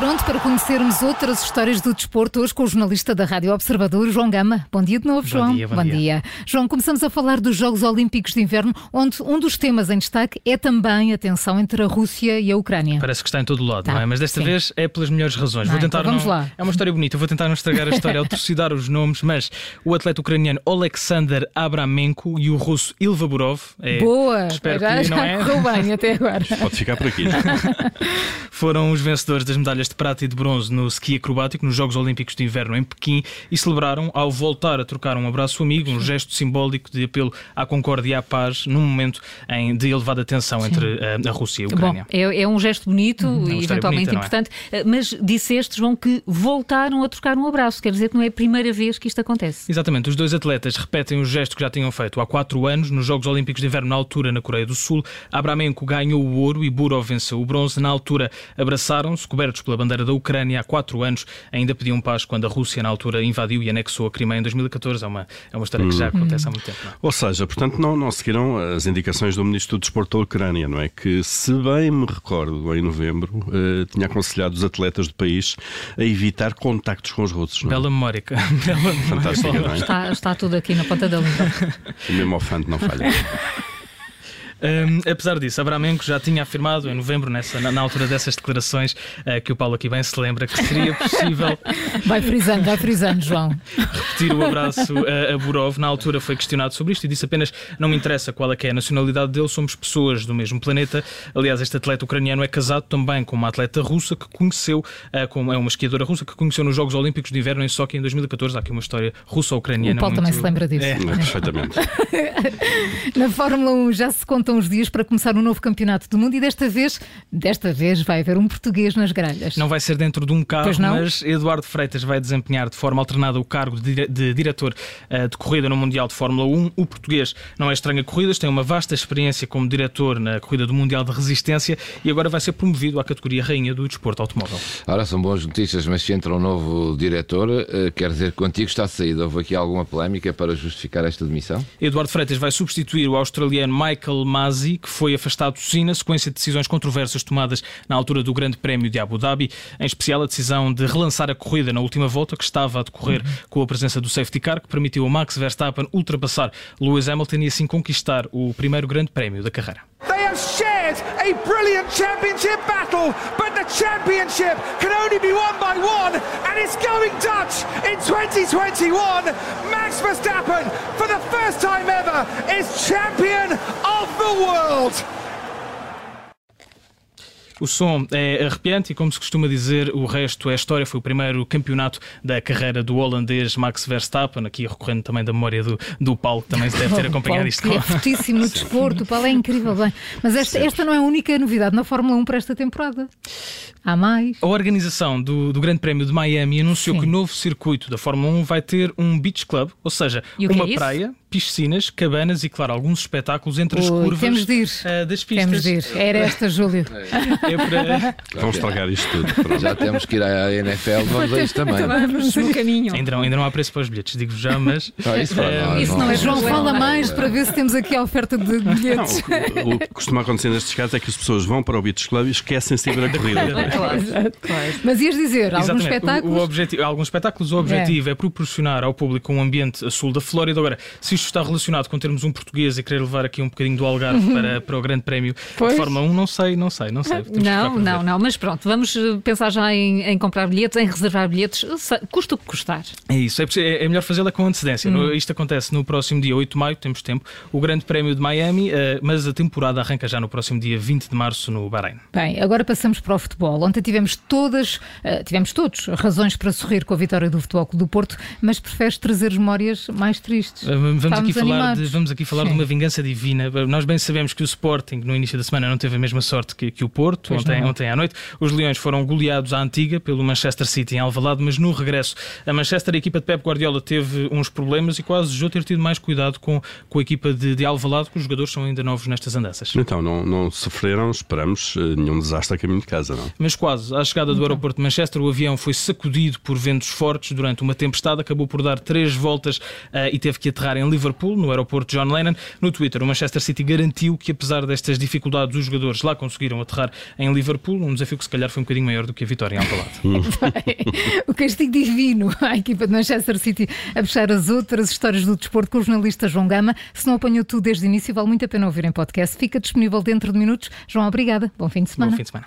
pronto para conhecermos outras histórias do desporto hoje com o jornalista da Rádio Observador, João Gama. Bom dia de novo, Bom João. dia, bom dia. João, começamos a falar dos Jogos Olímpicos de Inverno, onde um dos temas em destaque é também a tensão entre a Rússia e a Ucrânia. Parece que está em todo lado, Tá, não é? Mas desta sim. vez é pelas melhores razões. Ah, vou tentar então vamos não... lá. É uma história bonita, vou tentar não estragar a história ao trucidar os nomes, mas o atleta ucraniano Alexander Abramenko e o russo Ilva Burov. É, Boa! Espero já, que já não é. correu bem até agora. Pode ficar por aqui. Foram os vencedores das medalhas de prata e de bronze no ski acrobático nos Jogos Olímpicos de Inverno em Pequim e celebraram ao voltar a trocar um abraço amigo, um gesto simbólico de apelo à concórdia e à paz num momento em, de elevada tensão entre eh, a Rússia e a Bom, Ucrânia. é, é um gesto bonito uma e eventualmente bonita, é? importante, eh, mas disseste, João, que voltaram a trocar um abraço. Quer dizer que não é a primeira vez que isto acontece. Exatamente, os dois atletas repetem o gesto que já tinham feito há quatro anos nos Jogos Olímpicos de Inverno na altura na Coreia do Sul. Abramenko ganhou o ouro e Burov venceu o bronze. Na altura abraçaram-se, cobertos pela bandeira da Ucrânia há quatro anos. Ainda pediam paz quando a Rússia na altura invadiu e anexou a Crimeia em 2014. É uma, é uma história que já acontece há muito tempo. não é? Ou seja, portanto, não, não seguiram as indicações do Ministro do Desporto da Ucrânia, não é? Que, se bem me recordo, em novembro, eh, tinha aconselhado os atletas do país a evitar contactos com os russos. Não é? Bela memória. Bela memória. Fantástica, não é? Está, está tudo aqui na ponta da língua. O mesmo ofante não falha. Hum, apesar disso, Abramenko já tinha afirmado em novembro, nessa, na, na altura dessas declarações, eh, que o Paulo aqui bem se lembra, que seria possível Vai frisando, vai frisando, João. repetir o abraço a, a Burov. Na altura foi questionado sobre isto e disse apenas: Não me interessa qual é, que é a nacionalidade dele, somos pessoas do mesmo planeta. Aliás, este atleta ucraniano é casado também com uma atleta russa que conheceu, eh, com, é uma esquiadora russa que conheceu nos Jogos Olímpicos de Inverno em Sochi em 2014. Há aqui uma história O russa-ucraniana. Paulo muito... também se lembra disso. É. É, perfeitamente. Na Fórmula 1 já se contam os dias para começar um novo campeonato do mundo e desta vez, desta vez vai haver um português nas grelhas. Não vai ser dentro de um carro, mas Eduardo Freitas vai desempenhar de forma alternada o cargo de, de diretor eh, de corrida no Mundial de Fórmula 1. O português não é estranho a corridas, tem uma vasta experiência como diretor na corrida do Mundial de Resistência e agora vai ser promovido à categoria rainha do desporto automóvel. Ora, são boas notícias, mas se entra um novo diretor, eh, quer dizer que contigo está saído. Houve aqui alguma polémica para justificar esta demissão? Eduardo Freitas vai substituir o australiano Michael Que foi afastado sim na sequência de decisões controversas tomadas na altura do Grande Prémio de Abu Dhabi, em especial a decisão de relançar a corrida na última volta, que estava a decorrer com a presença do safety car, que permitiu a Max Verstappen ultrapassar Lewis Hamilton e assim conquistar o primeiro Grande Prémio da carreira. A brilliant championship battle, but the championship can only be won by one, and it's going Dutch in 2021. Max Verstappen, for the first time ever, is champion of the world. O som é arrepiante e, como se costuma dizer, o resto é história. Foi o primeiro campeonato da carreira do holandês Max Verstappen, aqui recorrendo também da memória do, do Paulo, que também se deve ter acompanhado Paulo, isto. que é fortíssimo no desporto, o Paulo é incrível bem. Mas esta, esta não é a única novidade na Fórmula 1 para esta temporada. Há mais. A organização do, do Grande Prémio de Miami anunciou Sim. que o novo circuito da Fórmula 1 vai ter um beach club, ou seja, uma é praia, piscinas, cabanas e, claro, alguns espetáculos entre as Ui, curvas temos de ir. eh, das pistas. Temos de ir. Era esta, Júlio. É para- Vão estragar isto tudo. Pronto. Já temos que ir à NFL, vamos a isto também. Vamos no caminho. ainda, não, ainda não há preço para os bilhetes, digo já, mas. Ah, isso nós, Isso não é, João, não fala é. mais para ver se temos aqui a oferta de Não, bilhetes. o, o que costuma acontecer nestes casos é que as pessoas vão para o Beach Club e esquecem-se de ver a corrida. Mas ias dizer, alguns Exatamente. espetáculos. O, o objetivo, alguns espetáculos, o objetivo é. proporcionar ao público um ambiente a sul da Flórida. Agora, se isto está relacionado com termos um português e querer levar aqui um bocadinho do Algarve para, para o Grande Prémio Pois. de Fórmula 1, não sei, não sei, não sei. Não, não, não, mas pronto, vamos eh, pensar já em, em comprar bilhetes, em reservar bilhetes, custa o que custar. É isso, é, é- é melhor fazê-la com antecedência. No- Isto acontece no próximo dia 8 de maio, temos tempo, o Grande Prémio de Miami, eh, mas a temporada arranca já no próximo dia 20 de março no Bahrein. Bem, agora passamos para o futebol. Ontem tivemos todas, eh, tivemos todos razões para sorrir com a vitória do Futebol Clube do Porto, mas preferes trazer memórias mais tristes. Eh, Vamos aqui falar, de, vamos aqui falar de Sim. uma vingança divina. Nós bem sabemos que o Sporting no início da semana não teve a mesma sorte que, que o Porto Pois ontem, não. ontem à noite. Os Leões foram goleados à antiga pelo Manchester City em Alvalade, mas no regresso a Manchester, a equipa de Pep Guardiola teve uns problemas e quase desejou ter tido mais cuidado com, com a equipa de, de Alvalade, que os jogadores são ainda novos nestas andanças. Então, não, não sofreram, esperamos, eh, nenhum desastre a caminho de casa, não? Mas mas quase. À chegada do então. aeroporto de Manchester, o avião foi sacudido por ventos fortes durante uma tempestade, acabou por dar três voltas uh, e teve que aterrar em Liverpool, no aeroporto John Lennon. No Twitter, o Manchester City garantiu que, apesar destas dificuldades, os jogadores lá conseguiram aterrar em Liverpool, um desafio que se calhar foi um bocadinho maior do que a vitória em Alvalade. o castigo divino à equipa de Manchester City a fechar as outras histórias do desporto com o jornalista João Gama. Se não apanhou tudo desde o início, vale muito a pena ouvir em podcast. Fica disponível dentro de minutos. João, obrigada. Bom fim de semana. Bom fim de semana.